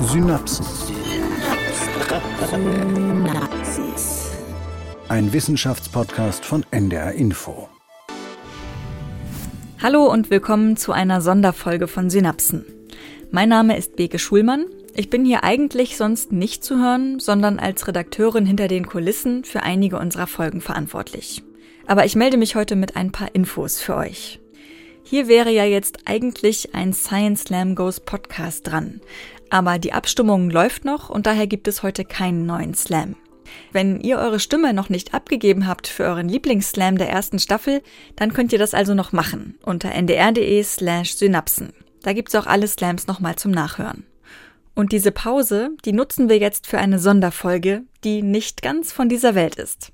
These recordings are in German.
Synapsen. Ein Wissenschaftspodcast von NDR Info. Hallo und willkommen zu einer Sonderfolge von Synapsen. Mein Name ist Beke Schulmann. Ich bin hier eigentlich sonst nicht zu hören, sondern als Redakteurin hinter den Kulissen für einige unserer Folgen verantwortlich. Aber ich melde mich heute mit ein paar Infos für euch. Hier wäre ja jetzt eigentlich ein Science Slam Goes Podcast dran. Aber die Abstimmung läuft noch und daher gibt es heute keinen neuen Slam. Wenn ihr eure Stimme noch nicht abgegeben habt für euren Lieblingsslam der ersten Staffel, dann könnt ihr das also noch machen unter ndr.de slash synapsen. Da gibt's auch alle Slams nochmal zum Nachhören. Und diese Pause, die nutzen wir jetzt für eine Sonderfolge, die nicht ganz von dieser Welt ist.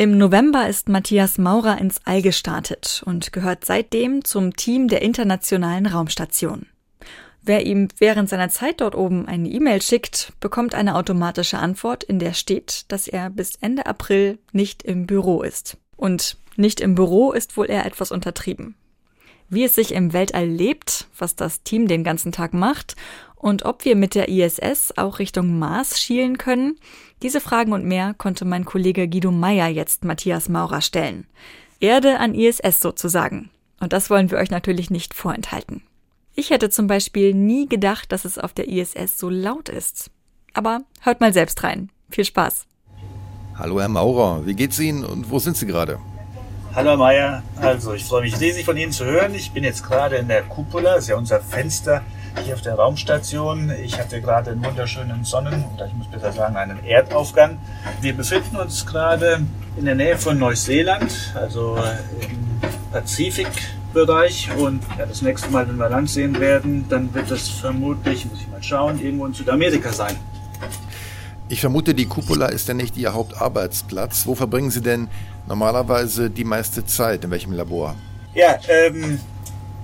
Im November ist Matthias Maurer ins All gestartet und gehört seitdem zum Team der Internationalen Raumstation. Wer ihm während seiner Zeit dort oben eine E-Mail schickt, bekommt eine automatische Antwort, in der steht, dass er bis Ende April nicht im Büro ist. Und nicht im Büro ist wohl eher etwas untertrieben. Wie es sich im Weltall lebt, was das Team den ganzen Tag macht und ob wir mit der ISS auch Richtung Mars schielen können, diese Fragen und mehr konnte mein Kollege Guido Meyer jetzt Matthias Maurer stellen. Erde an ISS sozusagen. Und das wollen wir euch natürlich nicht vorenthalten. Ich hätte zum Beispiel nie gedacht, dass es auf der ISS so laut ist. Aber hört mal selbst rein. Viel Spaß. Hallo Herr Maurer, wie geht's Ihnen und wo sind Sie gerade? Hallo Herr Meier, also ich freue mich riesig von Ihnen zu hören. Ich bin jetzt gerade in der Cupola, das ist ja unser Fenster hier auf der Raumstation. Ich hatte gerade einen wunderschönen Sonnen- oder ich muss besser sagen einen Erdaufgang. Wir befinden uns gerade in der Nähe von Neuseeland, also im Pazifikbereich. Und ja, das nächste Mal, wenn wir Land sehen werden, dann wird das vermutlich, muss ich mal schauen, irgendwo in Südamerika sein. Ich vermute, die Cupola ist ja nicht Ihr Hauptarbeitsplatz. Wo verbringen Sie denn normalerweise die meiste Zeit? In welchem Labor? Ja, ähm,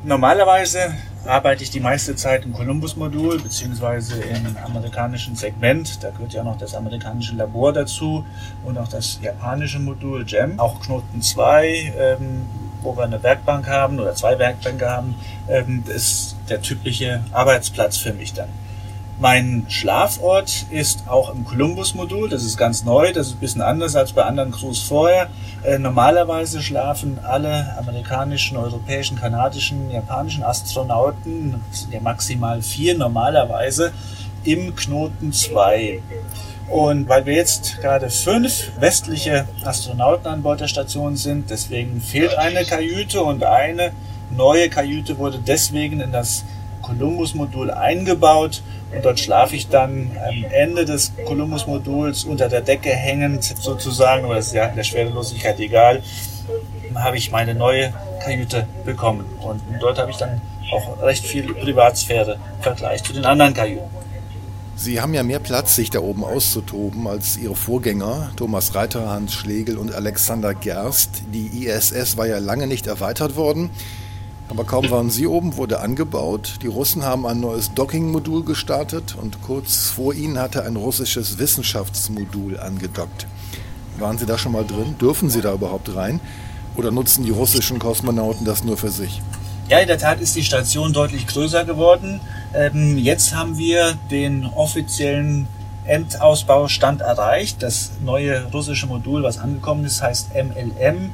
normalerweise arbeite ich die meiste Zeit im Columbus-Modul beziehungsweise im amerikanischen Segment. Da gehört ja auch noch das amerikanische Labor dazu und auch das japanische Modul GEM. Auch Knoten 2, ähm, wo wir eine Werkbank haben oder zwei Werkbänke haben, ähm, ist der typische Arbeitsplatz für mich dann. Mein Schlafort ist auch im Columbus-Modul. Das ist ganz neu. Das ist ein bisschen anders als bei anderen Crews vorher. Äh, normalerweise schlafen alle amerikanischen, europäischen, kanadischen, japanischen Astronauten, das sind ja maximal vier normalerweise, im Knoten 2. Und weil wir jetzt gerade fünf westliche Astronauten an Bord der Station sind, deswegen fehlt eine Kajüte und eine neue Kajüte wurde deswegen in das Columbus-Modul eingebaut und dort schlafe ich dann am Ende des Columbus-Moduls unter der Decke hängend sozusagen, aber das ist ja in der Schwerelosigkeit egal, habe ich meine neue Kajüte bekommen. Und dort habe ich dann auch recht viel Privatsphäre im Vergleich zu den anderen Kajüten. Sie haben ja mehr Platz, sich da oben auszutoben, als Ihre Vorgänger, Thomas Reiter, Hans Schlegel und Alexander Gerst. Die ISS war ja lange nicht erweitert worden. Aber kaum waren sie oben, wurde angebaut. Die Russen haben ein neues Docking-Modul gestartet und kurz vor ihnen hatte ein russisches Wissenschaftsmodul angedockt. Waren Sie da schon mal drin? Dürfen Sie da überhaupt rein? Oder nutzen die russischen Kosmonauten das nur für sich? Ja, in der Tat ist die Station deutlich größer geworden. Ähm, jetzt haben wir den offiziellen Endausbaustand erreicht. Das neue russische Modul, was angekommen ist, heißt MLM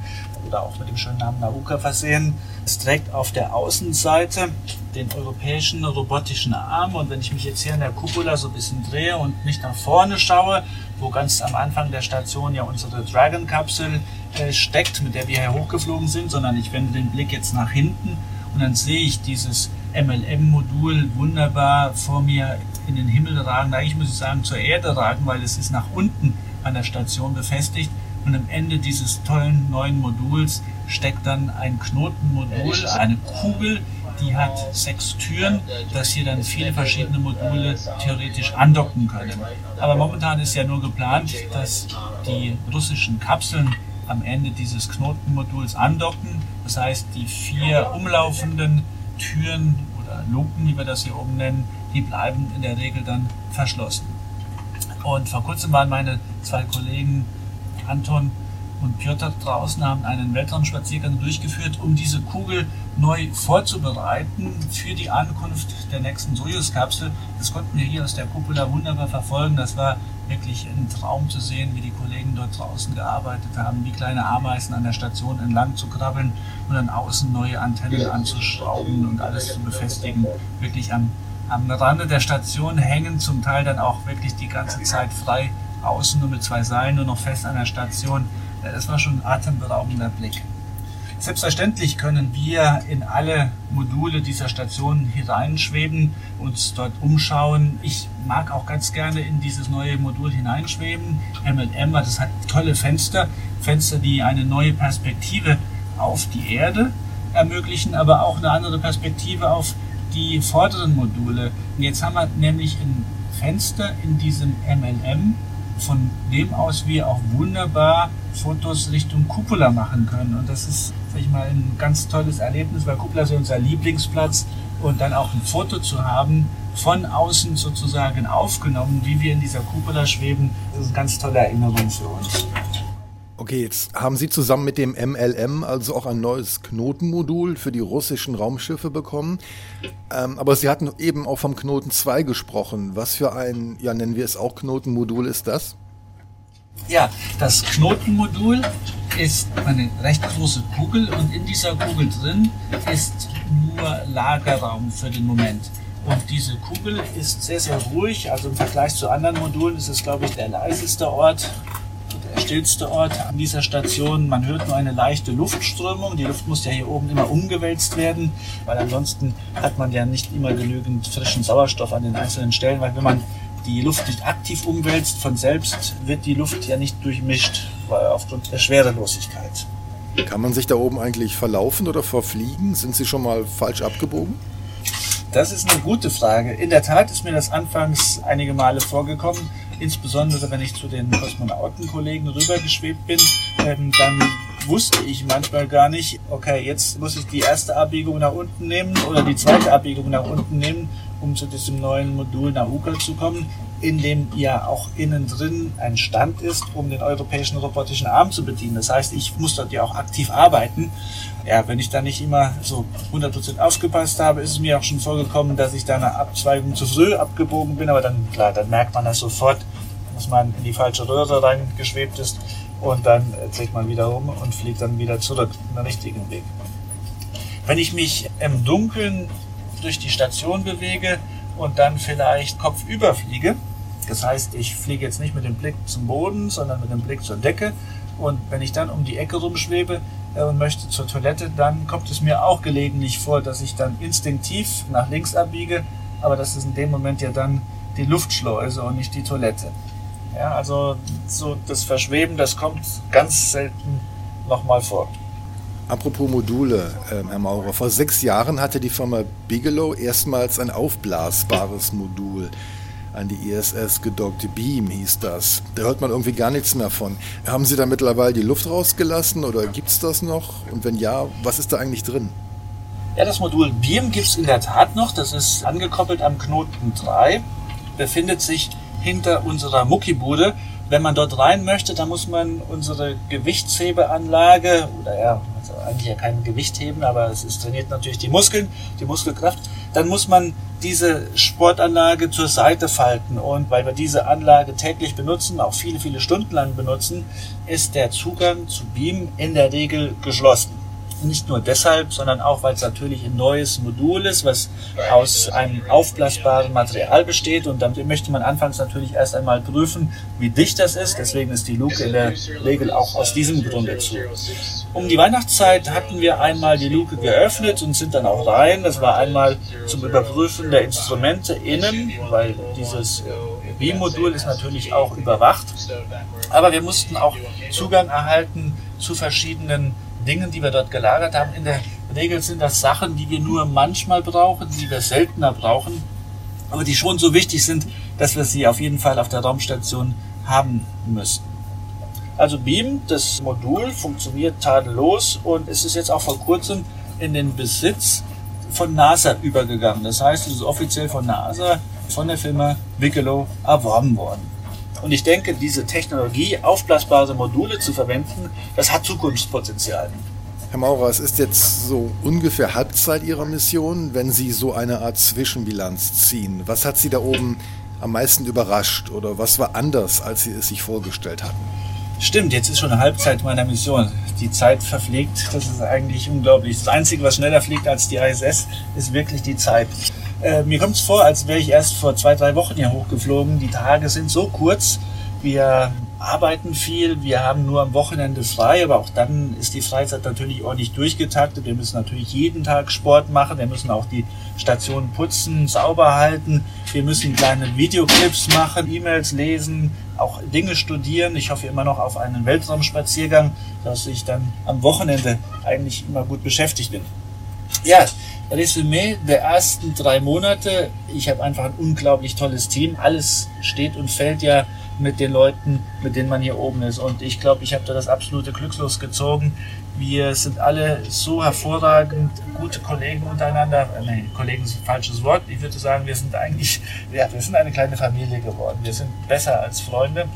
oder auch mit dem schönen Namen Nauka versehen. Es trägt auf der Außenseite den europäischen robotischen Arm. Und wenn ich mich jetzt hier in der Cupola so ein bisschen drehe und nicht nach vorne schaue, wo ganz am Anfang der Station ja unsere Dragon-Kapsel äh, steckt, mit der wir hier hochgeflogen sind, sondern ich wende den Blick jetzt nach hinten und dann sehe ich dieses MLM-Modul wunderbar vor mir in den Himmel ragen, eigentlich muss ich sagen zur Erde ragen, weil es ist nach unten an der Station befestigt und am Ende dieses tollen neuen Moduls steckt dann ein Knotenmodul, eine Kugel, die hat sechs Türen, dass hier dann viele verschiedene Module theoretisch andocken können. Aber momentan ist ja nur geplant, dass die russischen Kapseln am Ende dieses Knotenmoduls andocken. Das heißt, die vier umlaufenden Türen oder Luken, wie wir das hier oben nennen, die bleiben in der Regel dann verschlossen. Und vor kurzem waren meine zwei Kollegen Anton und Piotr draußen haben einen Weltraumspaziergang durchgeführt, um diese Kugel neu vorzubereiten für die Ankunft der nächsten Soyuz-Kapsel. Das konnten wir hier aus der Kuppel wunderbar verfolgen. Das war wirklich ein Traum zu sehen, wie die Kollegen dort draußen gearbeitet haben, wie kleine Ameisen an der Station entlang zu krabbeln und dann außen neue Antennen anzuschrauben und alles zu befestigen. Wirklich am, am Rande der Station hängen, zum Teil dann auch wirklich die ganze Zeit frei außen nur mit zwei Seilen nur noch fest an der Station. Das war schon ein atemberaubender Blick. Selbstverständlich können wir in alle Module dieser Station hineinschweben, uns dort umschauen. Ich mag auch ganz gerne in dieses neue Modul hineinschweben. MLM, das hat tolle Fenster, Fenster, die eine neue Perspektive auf die Erde ermöglichen, aber auch eine andere Perspektive auf die vorderen Module. Und jetzt haben wir nämlich ein Fenster in diesem MLM, von dem aus wir auch wunderbar Fotos Richtung Cupola machen können. Und das ist, sag ich mal, ein ganz tolles Erlebnis, weil Cupola ist unser Lieblingsplatz und dann auch ein Foto zu haben, von außen sozusagen aufgenommen, wie wir in dieser Cupola schweben, das ist eine ganz tolle Erinnerung für uns. Okay, jetzt haben Sie zusammen mit dem MLM also auch ein neues Knotenmodul für die russischen Raumschiffe bekommen. Ähm, aber Sie hatten eben auch vom Knoten 2 gesprochen. Was für ein, ja nennen wir es auch Knotenmodul ist das? Ja, das Knotenmodul ist eine recht große Kugel und in dieser Kugel drin ist nur Lagerraum für den Moment. Und diese Kugel ist sehr, sehr ruhig. Also im Vergleich zu anderen Modulen ist es, glaube ich, der leiseste Ort, stillste Ort an dieser Station. Man hört nur eine leichte Luftströmung. Die Luft muss ja hier oben immer umgewälzt werden, weil ansonsten hat man ja nicht immer genügend frischen Sauerstoff an den einzelnen Stellen, weil wenn man die Luft nicht aktiv umwälzt, von selbst wird die Luft ja nicht durchmischt, weil aufgrund der Schwerelosigkeit. Kann man sich da oben eigentlich verlaufen oder verfliegen? Sind Sie schon mal falsch abgebogen? Das ist eine gute Frage. In der Tat ist mir das anfangs einige Male vorgekommen, insbesondere wenn ich zu den Kosmonautenkollegen rübergeschwebt bin, ähm, dann wusste ich manchmal gar nicht, okay, jetzt muss ich die erste Abbiegung nach unten nehmen oder die zweite Abbiegung nach unten nehmen um zu diesem neuen Modul Nauka zu kommen, in dem ja auch innen drin ein Stand ist, um den europäischen robotischen Arm zu bedienen. Das heißt, ich muss dort ja auch aktiv arbeiten. Ja, wenn ich da nicht immer so 100% aufgepasst habe, ist es mir auch schon vorgekommen, dass ich da eine Abzweigung zu früh abgebogen bin, aber dann, klar, dann merkt man das sofort, dass man in die falsche Röhre reingeschwebt ist und dann dreht man wieder um und fliegt dann wieder zurück, den richtigen Weg. Wenn ich mich im Dunkeln durch die Station bewege und dann vielleicht kopfüber fliege. Das heißt, ich fliege jetzt nicht mit dem Blick zum Boden, sondern mit dem Blick zur Decke. Und wenn ich dann um die Ecke rumschwebe äh, und möchte zur Toilette, dann kommt es mir auch gelegentlich vor, dass ich dann instinktiv nach links abbiege. Aber das ist in dem Moment ja dann die Luftschleuse und nicht die Toilette. Ja, also so das Verschweben, das kommt ganz selten nochmal vor. Apropos Module, äh, Herr Maurer, vor sechs Jahren hatte die Firma Bigelow erstmals ein aufblasbares Modul an die ISS gedockt. Beam hieß das. Da hört man irgendwie gar nichts mehr von. Haben Sie da mittlerweile die Luft rausgelassen oder gibt es das noch? Und wenn ja, was ist da eigentlich drin? Ja, das Modul Beam gibt es in der Tat noch. Das ist angekoppelt am Knoten 3, befindet sich hinter unserer Muckibude. Wenn man dort rein möchte, dann muss man unsere Gewichtshebeanlage oder ja, also eigentlich ja kein Gewicht heben, aber es ist, trainiert natürlich die Muskeln, die Muskelkraft. Dann muss man diese Sportanlage zur Seite falten und weil wir diese Anlage täglich benutzen, auch viele, viele Stunden lang benutzen, ist der Zugang zu Beam in der Regel geschlossen nicht nur deshalb, sondern auch, weil es natürlich ein neues Modul ist, was aus einem aufblasbaren Material besteht. Und dann möchte man anfangs natürlich erst einmal prüfen, wie dicht das ist. Deswegen ist die Luke in der Regel auch aus diesem Grunde zu. Um die Weihnachtszeit hatten wir einmal die Luke geöffnet und sind dann auch rein. Das war einmal zum Überprüfen der Instrumente innen, weil dieses Beam-Modul ist natürlich auch überwacht. Aber wir mussten auch Zugang erhalten zu verschiedenen Dingen, die wir dort gelagert haben. In der Regel sind das Sachen, die wir nur manchmal brauchen, die wir seltener brauchen, aber die schon so wichtig sind, dass wir sie auf jeden Fall auf der Raumstation haben müssen. Also Beam, das Modul, funktioniert tadellos und es ist jetzt auch vor kurzem in den Besitz von NASA übergegangen. Das heißt, es ist offiziell von NASA, von der Firma Bigelow erworben worden. Und ich denke, diese Technologie, aufblasbare Module zu verwenden, das hat Zukunftspotenzial. Herr Maurer, es ist jetzt so ungefähr Halbzeit Ihrer Mission, wenn Sie so eine Art Zwischenbilanz ziehen. Was hat Sie da oben am meisten überrascht oder was war anders, als Sie es sich vorgestellt hatten? Stimmt, jetzt ist schon eine Halbzeit meiner Mission. Die Zeit verfliegt, das ist eigentlich unglaublich. Das Einzige, was schneller fliegt als die ISS, ist wirklich die Zeit. Äh, mir kommt es vor, als wäre ich erst vor zwei, drei Wochen hier hochgeflogen. Die Tage sind so kurz. Wir arbeiten viel, wir haben nur am Wochenende frei, aber auch dann ist die Freizeit natürlich ordentlich durchgetaktet. Wir müssen natürlich jeden Tag Sport machen, wir müssen auch die Station putzen, sauber halten, wir müssen kleine Videoclips machen, E-Mails lesen, auch Dinge studieren. Ich hoffe immer noch auf einen Weltraumspaziergang, dass ich dann am Wochenende eigentlich immer gut beschäftigt bin. Ja, Resümee der ersten drei Monate. Ich habe einfach ein unglaublich tolles Team. Alles steht und fällt ja mit den Leuten, mit denen man hier oben ist. Und ich glaube, ich habe da das absolute Glückslos gezogen. Wir sind alle so hervorragend gute Kollegen untereinander. Äh, nee, Kollegen ist ein falsches Wort. Ich würde sagen, wir sind eigentlich, ja, wir sind eine kleine Familie geworden. Wir sind besser als Freunde.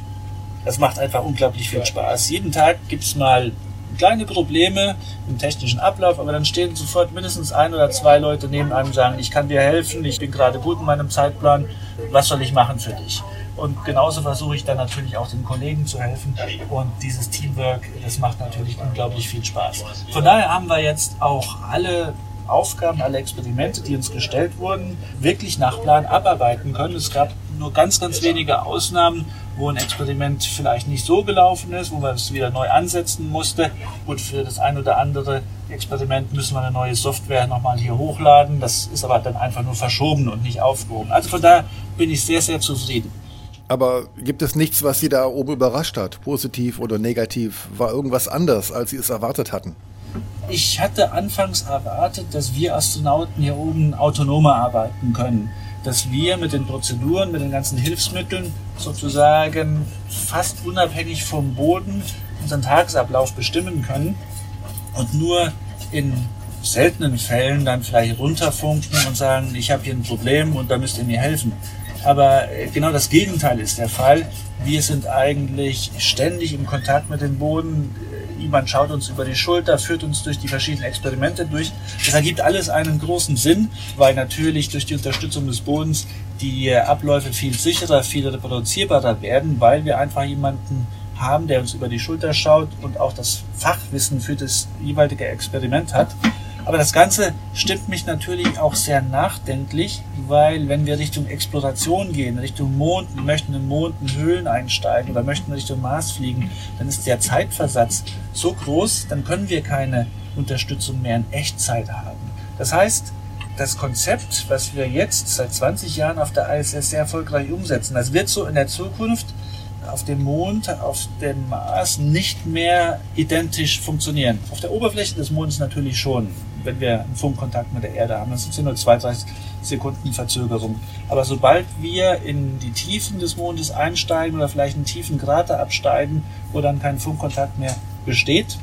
Das macht einfach unglaublich viel Spaß. Jeden Tag gibt's mal kleine Probleme im technischen Ablauf, aber dann stehen sofort mindestens ein oder zwei Leute neben einem und sagen, ich kann dir helfen, ich bin gerade gut in meinem Zeitplan, was soll ich machen für dich? Und genauso versuche ich dann natürlich auch den Kollegen zu helfen. Und dieses Teamwork, das macht natürlich unglaublich viel Spaß. Von daher haben wir jetzt auch alle Aufgaben, alle Experimente, die uns gestellt wurden, wirklich nach Plan abarbeiten können. Es gab nur ganz, ganz wenige Ausnahmen, wo ein Experiment vielleicht nicht so gelaufen ist, wo man es wieder neu ansetzen musste. Und für das ein oder andere Experiment müssen wir eine neue Software nochmal hier hochladen. Das ist aber dann einfach nur verschoben und nicht aufgehoben. Also von daher bin ich sehr, sehr zufrieden. Aber gibt es nichts, was Sie da oben überrascht hat, positiv oder negativ? War irgendwas anders, als Sie es erwartet hatten? Ich hatte anfangs erwartet, dass wir Astronauten hier oben autonomer arbeiten können. Dass wir mit den Prozeduren, mit den ganzen Hilfsmitteln sozusagen fast unabhängig vom Boden unseren Tagesablauf bestimmen können und nur in seltenen Fällen dann vielleicht runterfunken und sagen, ich habe hier ein Problem und da müsst ihr mir helfen. Aber äh, genau das Gegenteil ist der Fall. Wir sind eigentlich ständig im Kontakt mit dem Boden. Jemand schaut uns über die Schulter, führt uns durch die verschiedenen Experimente durch. Das ergibt alles einen großen Sinn, weil natürlich durch die Unterstützung des Bodens die äh, Abläufe viel sicherer, viel reproduzierbarer werden, weil wir einfach jemanden haben, der uns über die Schulter schaut und auch das Fachwissen für das jeweilige Experiment hat. Aber das Ganze stimmt mich natürlich auch sehr nachdenklich, weil wenn wir Richtung Exploration gehen, Richtung Mond, möchten in Mond Höhlen einsteigen oder möchten Richtung Mars fliegen, dann ist der Zeitversatz so groß, dann können wir keine Unterstützung mehr in Echtzeit haben. Das heißt, das Konzept, was wir jetzt seit 20 Jahren auf der ISS sehr erfolgreich umsetzen, das wird so in der Zukunft auf dem Mond, auf dem Mars nicht mehr identisch funktionieren. Auf der Oberfläche des Mondes natürlich schon wenn wir einen Funkkontakt mit der Erde haben. Das sind nur zwei, drei Sekunden Verzögerung. Aber sobald wir in die Tiefen des Mondes einsteigen oder vielleicht einen tiefen Krater absteigen, wo dann kein Funkkontakt mehr besteht,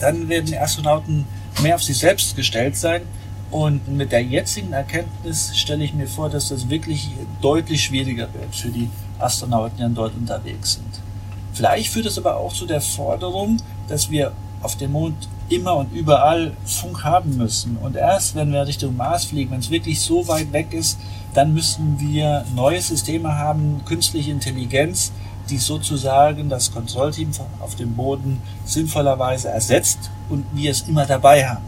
dann werden die Astronauten mehr auf sich selbst gestellt sein. Und mit der jetzigen Erkenntnis stelle ich mir vor, dass das wirklich deutlich schwieriger wird für die Astronauten, dann dort unterwegs sind. Vielleicht führt es aber auch zu der Forderung, dass wir auf dem Mond immer und überall Funk haben müssen. Und erst wenn wir Richtung Mars fliegen, wenn es wirklich so weit weg ist, dann müssen wir neue Systeme haben, künstliche Intelligenz, die sozusagen das Kontrollteam auf dem Boden sinnvollerweise ersetzt und wir es immer dabei haben.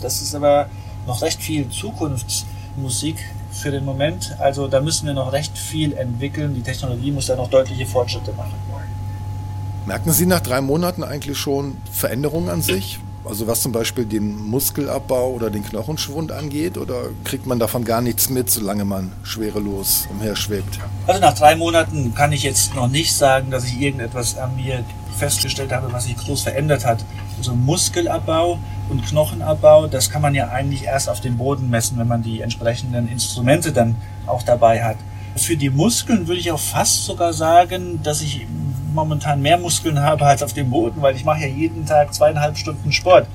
Das ist aber noch recht viel Zukunftsmusik für den Moment. Also da müssen wir noch recht viel entwickeln. Die Technologie muss da noch deutliche Fortschritte machen. Merken Sie nach drei Monaten eigentlich schon Veränderungen an sich? Also was zum Beispiel den Muskelabbau oder den Knochenschwund angeht? Oder kriegt man davon gar nichts mit, solange man schwerelos umherschwebt? Also nach drei Monaten kann ich jetzt noch nicht sagen, dass ich irgendetwas an mir festgestellt habe, was sich groß verändert hat. Also Muskelabbau und Knochenabbau, das kann man ja eigentlich erst auf dem Boden messen, wenn man die entsprechenden Instrumente dann auch dabei hat. Für die Muskeln würde ich auch fast sogar sagen, dass ich momentan mehr Muskeln habe als auf dem Boden, weil ich mache ja jeden Tag zweieinhalb Stunden Sport.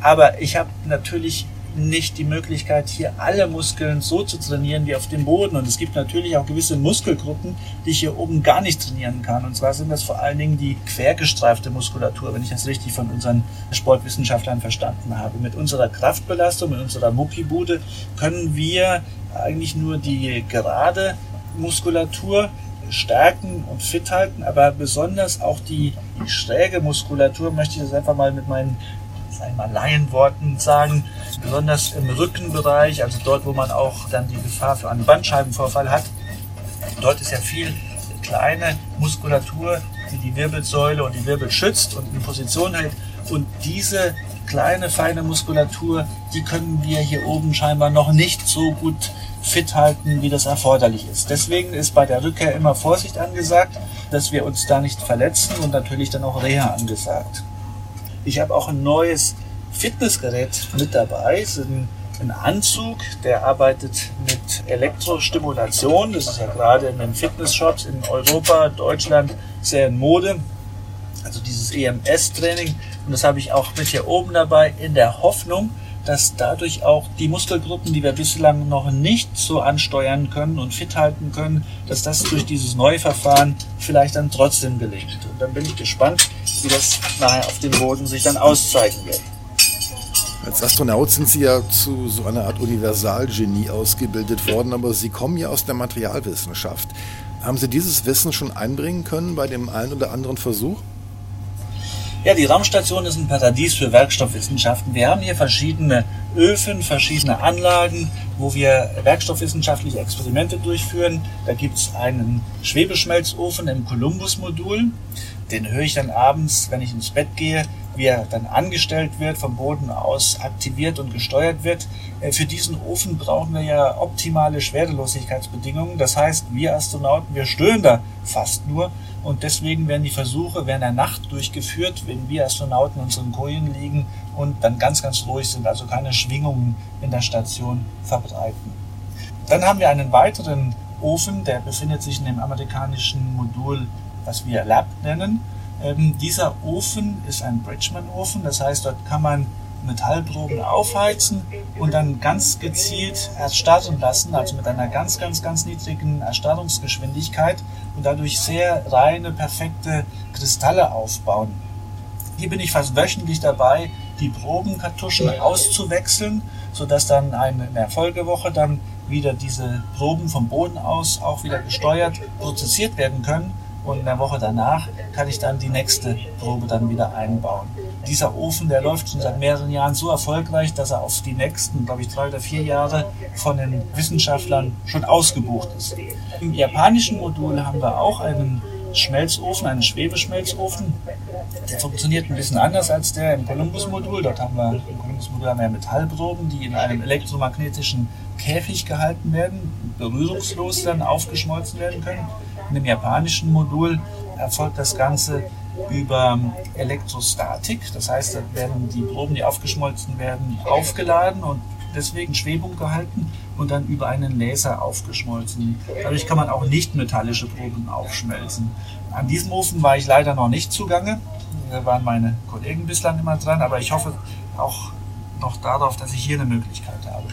Aber ich habe natürlich nicht die Möglichkeit, hier alle Muskeln so zu trainieren wie auf dem Boden. Und es gibt natürlich auch gewisse Muskelgruppen, die ich hier oben gar nicht trainieren kann. Und zwar sind das vor allen Dingen die quergestreifte Muskulatur, wenn ich das richtig von unseren Sportwissenschaftlern verstanden habe. Mit unserer Kraftbelastung, mit unserer Muckibude können wir eigentlich nur die gerade Muskulatur stärken und fit halten, aber besonders auch die, die schräge Muskulatur möchte ich das einfach mal mit meinen Laienworten sagen, besonders im Rückenbereich, also dort, wo man auch dann die Gefahr für einen Bandscheibenvorfall hat. Dort ist ja viel kleine Muskulatur, die die Wirbelsäule und die Wirbel schützt und in Position hält. Und diese kleine, feine Muskulatur, die können wir hier oben scheinbar noch nicht so gut fit halten, wie das erforderlich ist. Deswegen ist bei der Rückkehr immer Vorsicht angesagt, dass wir uns da nicht verletzen und natürlich dann auch Reha angesagt. Ich habe auch ein neues Fitnessgerät mit dabei. Ist ein, ein Anzug, der arbeitet mit Elektrostimulation. Das ist ja gerade in den Fitnessshops in Europa, Deutschland sehr in Mode. Also dieses EMS-Training. Und das habe ich auch mit hier oben dabei in der Hoffnung, dass dadurch auch die Muskelgruppen, die wir bislang noch nicht so ansteuern können und fit halten können, dass das durch dieses neue Verfahren vielleicht dann trotzdem gelingt. Und dann bin ich gespannt, wie das nachher auf dem Boden sich dann auszeigen wird. Als Astronaut sind Sie ja zu so einer Art Universalgenie ausgebildet worden, aber Sie kommen ja aus der Materialwissenschaft. Haben Sie dieses Wissen schon einbringen können bei dem einen oder anderen Versuch? Ja, die Raumstation ist ein Paradies für Werkstoffwissenschaften. Wir haben hier verschiedene Öfen, verschiedene Anlagen, wo wir werkstoffwissenschaftliche Experimente durchführen. Da gibt's einen Schwebeschmelzofen im Columbus-Modul. Den höre ich dann abends, wenn ich ins Bett gehe, wie er dann angestellt wird, vom Boden aus aktiviert und gesteuert wird. Äh, für diesen Ofen brauchen wir ja optimale Schwerelosigkeitsbedingungen. Das heißt, wir Astronauten, wir stören da fast nur. Und deswegen werden die Versuche während der Nacht durchgeführt, wenn wir Astronauten in unseren Kojen liegen und dann ganz, ganz ruhig sind, also keine Schwingungen in der Station verbreiten. Dann haben wir einen weiteren Ofen, der befindet sich in dem amerikanischen Modul, was wir Lab nennen. Ähm, dieser Ofen ist ein Bridgman-Ofen, das heißt, dort kann man Metallproben aufheizen und dann ganz gezielt erstarren lassen, also mit einer ganz, ganz, ganz niedrigen Erstarrungsgeschwindigkeit und dadurch sehr reine, perfekte Kristalle aufbauen. Hier bin ich fast wöchentlich dabei, die Probenkartuschen auszuwechseln, sodass dann eine, in der Folgewoche dann wieder diese Proben vom Boden aus auch wieder gesteuert prozessiert werden können und in der Woche danach kann ich dann die nächste Probe dann wieder einbauen. Dieser Ofen, der läuft schon seit mehreren Jahren so erfolgreich, dass er auf die nächsten, glaube ich, drei oder vier Jahre von den Wissenschaftlern schon ausgebucht ist. Im japanischen Modul haben wir auch einen Schmelzofen, einen Schwebeschmelzofen. Der funktioniert ein bisschen anders als der im Columbus-Modul. Dort haben wir im Columbus-Modul haben wir Metallproben, die in einem elektromagnetischen Käfig gehalten werden, berührungslos dann aufgeschmolzen werden können. In dem japanischen Modul erfolgt das Ganze über Elektrostatik. Das heißt, da werden die Proben, die aufgeschmolzen werden, aufgeladen und deswegen Schwebung gehalten und dann über einen Laser aufgeschmolzen. Dadurch kann man auch nicht metallische Proben aufschmelzen. An diesem Ofen war ich leider noch nicht zugange. Da waren meine Kollegen bislang immer dran, aber ich hoffe auch noch darauf, dass ich hier eine Möglichkeit habe.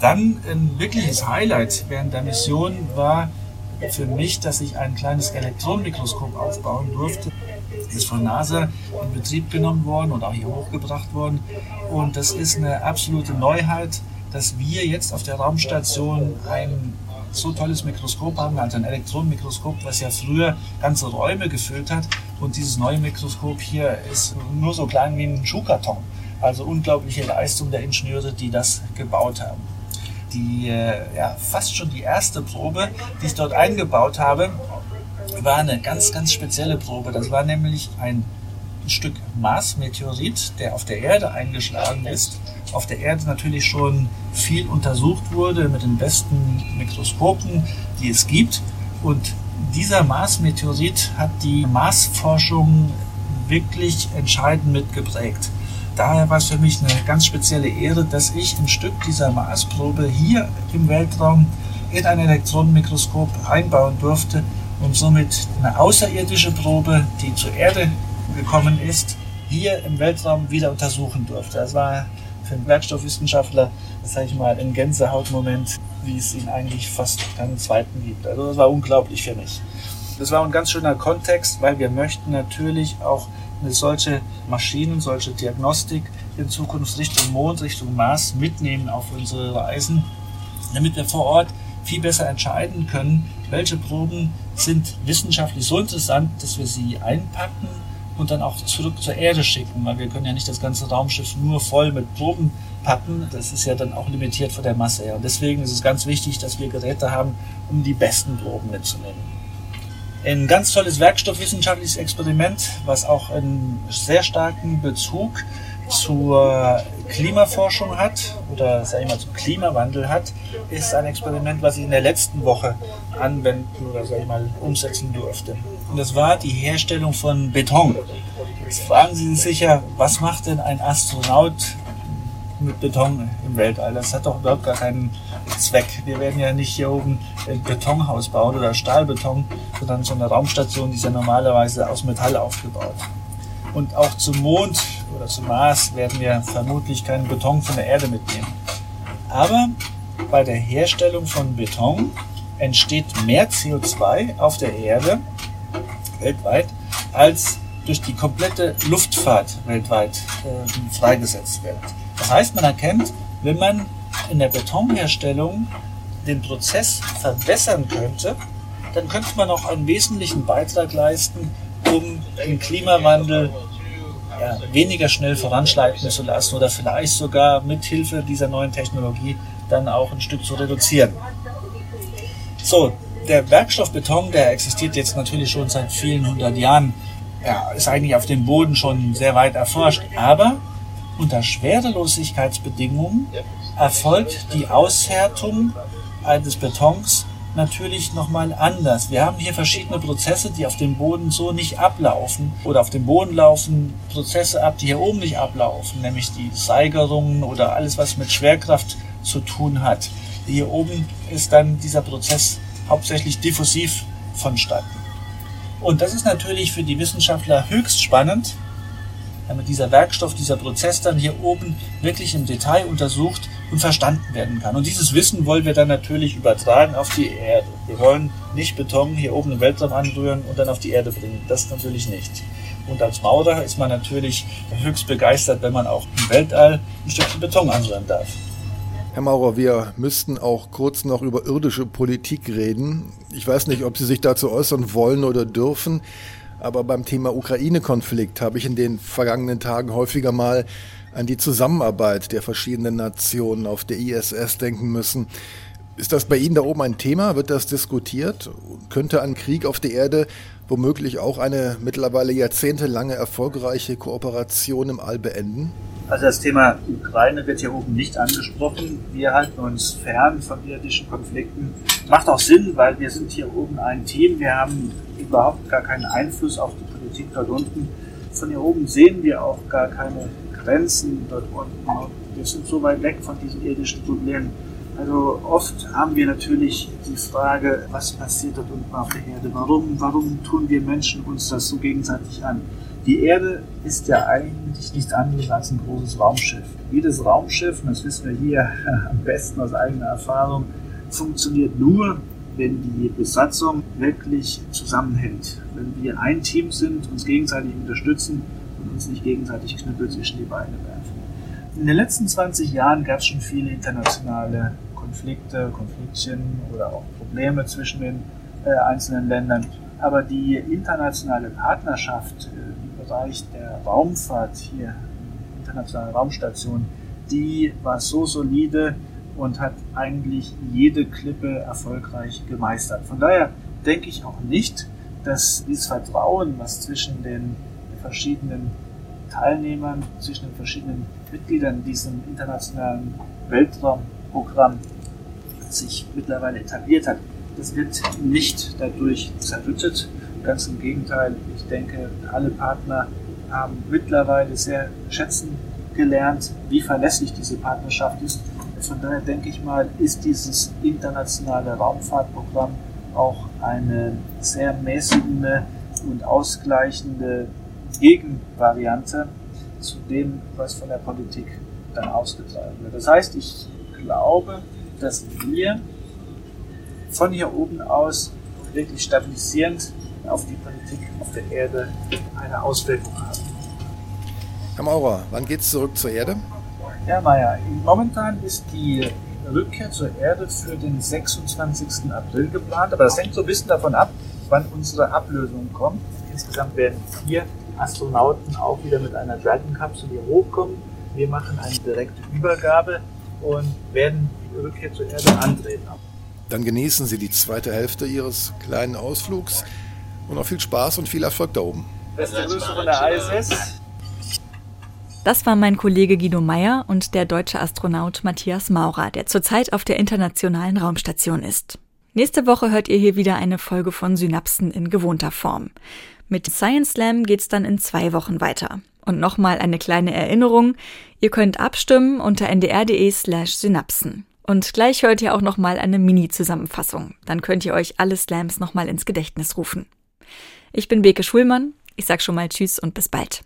Dann ein wirkliches Highlight während der Mission war für mich, dass ich ein kleines Elektronenmikroskop aufbauen durfte. Ist von NASA in Betrieb genommen worden und auch hier hochgebracht worden. Und das ist eine absolute Neuheit, dass wir jetzt auf der Raumstation ein so tolles Mikroskop haben, also ein Elektronenmikroskop, was ja früher ganze Räume gefüllt hat. Und dieses neue Mikroskop hier ist nur so klein wie ein Schuhkarton. Also unglaubliche Leistung der Ingenieure, die das gebaut haben die äh, ja, fast schon die erste Probe, die ich dort eingebaut habe, war eine ganz, ganz spezielle Probe. Das war nämlich ein Stück Mars-Meteorit, der auf der Erde eingeschlagen ist. Auf der Erde natürlich schon viel untersucht wurde mit den besten Mikroskopen, die es gibt. Und dieser Mars-Meteorit hat die Marsforschung wirklich entscheidend mitgeprägt daher war es für mich eine ganz spezielle Ehre, dass ich ein Stück dieser Marsprobe hier im Weltraum in ein Elektronenmikroskop einbauen durfte und somit eine außerirdische Probe, die zur Erde gekommen ist, hier im Weltraum wieder untersuchen durfte. Das war für einen Werkstoffwissenschaftler, sage ich mal, ein Gänsehautmoment, wie es ihn eigentlich fast keinen zweiten gibt. Also das war unglaublich für mich. Das war ein ganz schöner Kontext, weil wir möchten natürlich auch solche Maschinen, solche Diagnostik in Zukunft Richtung Mond, Richtung Mars mitnehmen auf unsere Reisen, damit wir vor Ort viel besser entscheiden können, welche Proben sind wissenschaftlich so interessant, dass wir sie einpacken und dann auch zurück zur Erde schicken, weil wir können ja nicht das ganze Raumschiff nur voll mit Proben packen. Das ist ja dann auch limitiert von der Masse her. Und deswegen ist es ganz wichtig, dass wir Geräte haben, um die besten Proben mitzunehmen. Ein ganz tolles werkstoffwissenschaftliches Experiment, was auch einen sehr starken Bezug zur Klimaforschung hat oder sag ich mal zum Klimawandel hat, ist ein Experiment, was ich in der letzten Woche anwenden oder sag ich mal umsetzen durfte. Und das war die Herstellung von Beton. Jetzt fragen Sie sich sicher, was macht denn ein Astronaut mit Beton im Weltall? Das hat doch überhaupt gar keinen Zweck. Wir werden ja nicht hier oben ein Betonhaus bauen oder Stahlbeton, sondern so eine Raumstation, die ist ja normalerweise aus Metall aufgebaut. Und auch zum Mond oder zum Mars werden wir vermutlich keinen Beton von der Erde mitnehmen. Aber bei der Herstellung von Beton entsteht mehr CO2 auf der Erde weltweit als durch die komplette Luftfahrt weltweit äh, freigesetzt wird. Das heißt, man erkennt, wenn man in der Betonherstellung den Prozess verbessern könnte, dann könnte man auch einen wesentlichen Beitrag leisten, um den Klimawandel ja, weniger schnell voranschreiten zu lassen oder vielleicht sogar mit Hilfe dieser neuen Technologie dann auch ein Stück zu reduzieren. So, der Werkstoff Beton, der existiert jetzt natürlich schon seit vielen hundert Jahren, ja, ist eigentlich auf dem Boden schon sehr weit erforscht, aber unter Schwerelosigkeitsbedingungen erfolgt die Aushärtung eines Betons natürlich nochmal anders. Wir haben hier verschiedene Prozesse, die auf dem Boden so nicht ablaufen. Oder auf dem Boden laufen Prozesse ab, die hier oben nicht ablaufen, nämlich die Seigerungen oder alles, was mit Schwerkraft zu tun hat. Hier oben ist dann dieser Prozess hauptsächlich diffusiv vonstatten. Und das ist natürlich für die Wissenschaftler höchst spannend, damit dieser Werkstoff, dieser Prozess dann hier oben wirklich im Detail untersucht und verstanden werden kann. Und dieses Wissen wollen wir dann natürlich übertragen auf die Erde. Wir wollen nicht Beton hier oben im Weltraum anrühren und dann auf die Erde bringen. Das natürlich nicht. Und als Maurer ist man natürlich höchst begeistert, wenn man auch im Weltall ein Stückchen Beton anrühren darf. Herr Maurer, wir müssten auch kurz noch über irdische Politik reden. Ich weiß nicht, ob Sie sich dazu äußern wollen oder dürfen. Aber beim Thema Ukraine-Konflikt habe ich in den vergangenen Tagen häufiger mal an die Zusammenarbeit der verschiedenen Nationen auf der ISS denken müssen. Ist das bei Ihnen da oben ein Thema? Wird das diskutiert? Könnte ein Krieg auf der Erde womöglich auch eine mittlerweile jahrzehntelange erfolgreiche Kooperation im All beenden? Also das Thema Ukraine wird hier oben nicht angesprochen. Wir halten uns fern von irdischen Konflikten. Macht auch Sinn, weil wir sind hier oben ein Team. Wir haben überhaupt gar keinen Einfluss auf die Politik dort unten. Von hier oben sehen wir auch gar keine Grenzen dort unten. Wir sind so weit weg von diesen irdischen Problemen. Also oft haben wir natürlich die Frage, was passiert dort unten auf der Erde? Warum, warum tun wir Menschen uns das so gegenseitig an? Die Erde ist ja eigentlich nichts anderes als ein großes Raumschiff. Jedes Raumschiff, und das wissen wir hier am besten aus eigener Erfahrung, funktioniert nur, wenn die Besatzung wirklich zusammenhält. Wenn wir ein Team sind, uns gegenseitig unterstützen und uns nicht gegenseitig Knüppel zwischen die Beine werfen. In den letzten 20 Jahren gab es schon viele internationale Konflikte, Konfliktchen oder auch Probleme zwischen den äh, einzelnen Ländern. Aber die internationale Partnerschaft äh, im Bereich der Raumfahrt hier, internationale Raumstation, die war so solide, und hat eigentlich jede Klippe erfolgreich gemeistert. Von daher denke ich auch nicht, dass dieses Vertrauen, was zwischen den verschiedenen Teilnehmern, zwischen den verschiedenen Mitgliedern diesem internationalen Weltraumprogramm sich mittlerweile etabliert hat, das wird nicht dadurch zerrüttet. Ganz im Gegenteil, ich denke, alle Partner haben mittlerweile sehr schätzen gelernt, wie verlässlich diese Partnerschaft ist von daher denke ich mal, ist dieses internationale Raumfahrtprogramm auch eine sehr mäßigende und ausgleichende Gegenvariante zu dem, was von der Politik dann ausgetragen wird. Das heißt, ich glaube, dass wir von hier oben aus wirklich stabilisierend auf die Politik auf der Erde eine Auswirkung haben. Herr Maurer, wann geht es zurück zur Erde? Ja, Maja, momentan ist die Rückkehr zur Erde für den 26. April geplant, aber das hängt so ein bisschen davon ab, wann unsere Ablösung kommt. Insgesamt werden vier Astronauten auch wieder mit einer Dragon-Kapsel hier hochkommen. Wir machen eine direkte Übergabe und werden die Rückkehr zur Erde antreten. Dann genießen Sie die zweite Hälfte Ihres kleinen Ausflugs und noch viel Spaß und viel Erfolg da oben. Beste Grüße von der ISS. Das war mein Kollege Guido Meyer und der deutsche Astronaut Matthias Maurer, der zurzeit auf der Internationalen Raumstation ist. Nächste Woche hört ihr hier wieder eine Folge von Synapsen in gewohnter Form. Mit Science Slam geht's dann in zwei Wochen weiter. Und nochmal eine kleine Erinnerung. Ihr könnt abstimmen unter ndr.de slash Synapsen. Und gleich hört ihr auch nochmal eine Mini-Zusammenfassung. Dann könnt ihr euch alle Slams nochmal ins Gedächtnis rufen. Ich bin Beke Schulmann. Ich sag schon mal Tschüss und bis bald.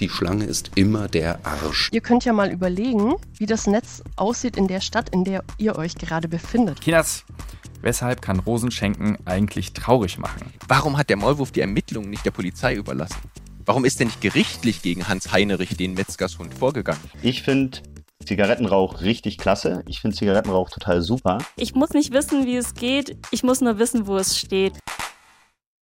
Die Schlange ist immer der Arsch. Ihr könnt ja mal überlegen, wie das Netz aussieht in der Stadt, in der ihr euch gerade befindet. Kinders, weshalb kann Rosenschenken eigentlich traurig machen? Warum hat der Maulwurf die Ermittlungen nicht der Polizei überlassen? Warum ist denn nicht gerichtlich gegen Hans Heinrich, den Metzgershund, vorgegangen? Ich finde Zigarettenrauch richtig klasse. Ich finde Zigarettenrauch total super. Ich muss nicht wissen, wie es geht. Ich muss nur wissen, wo es steht.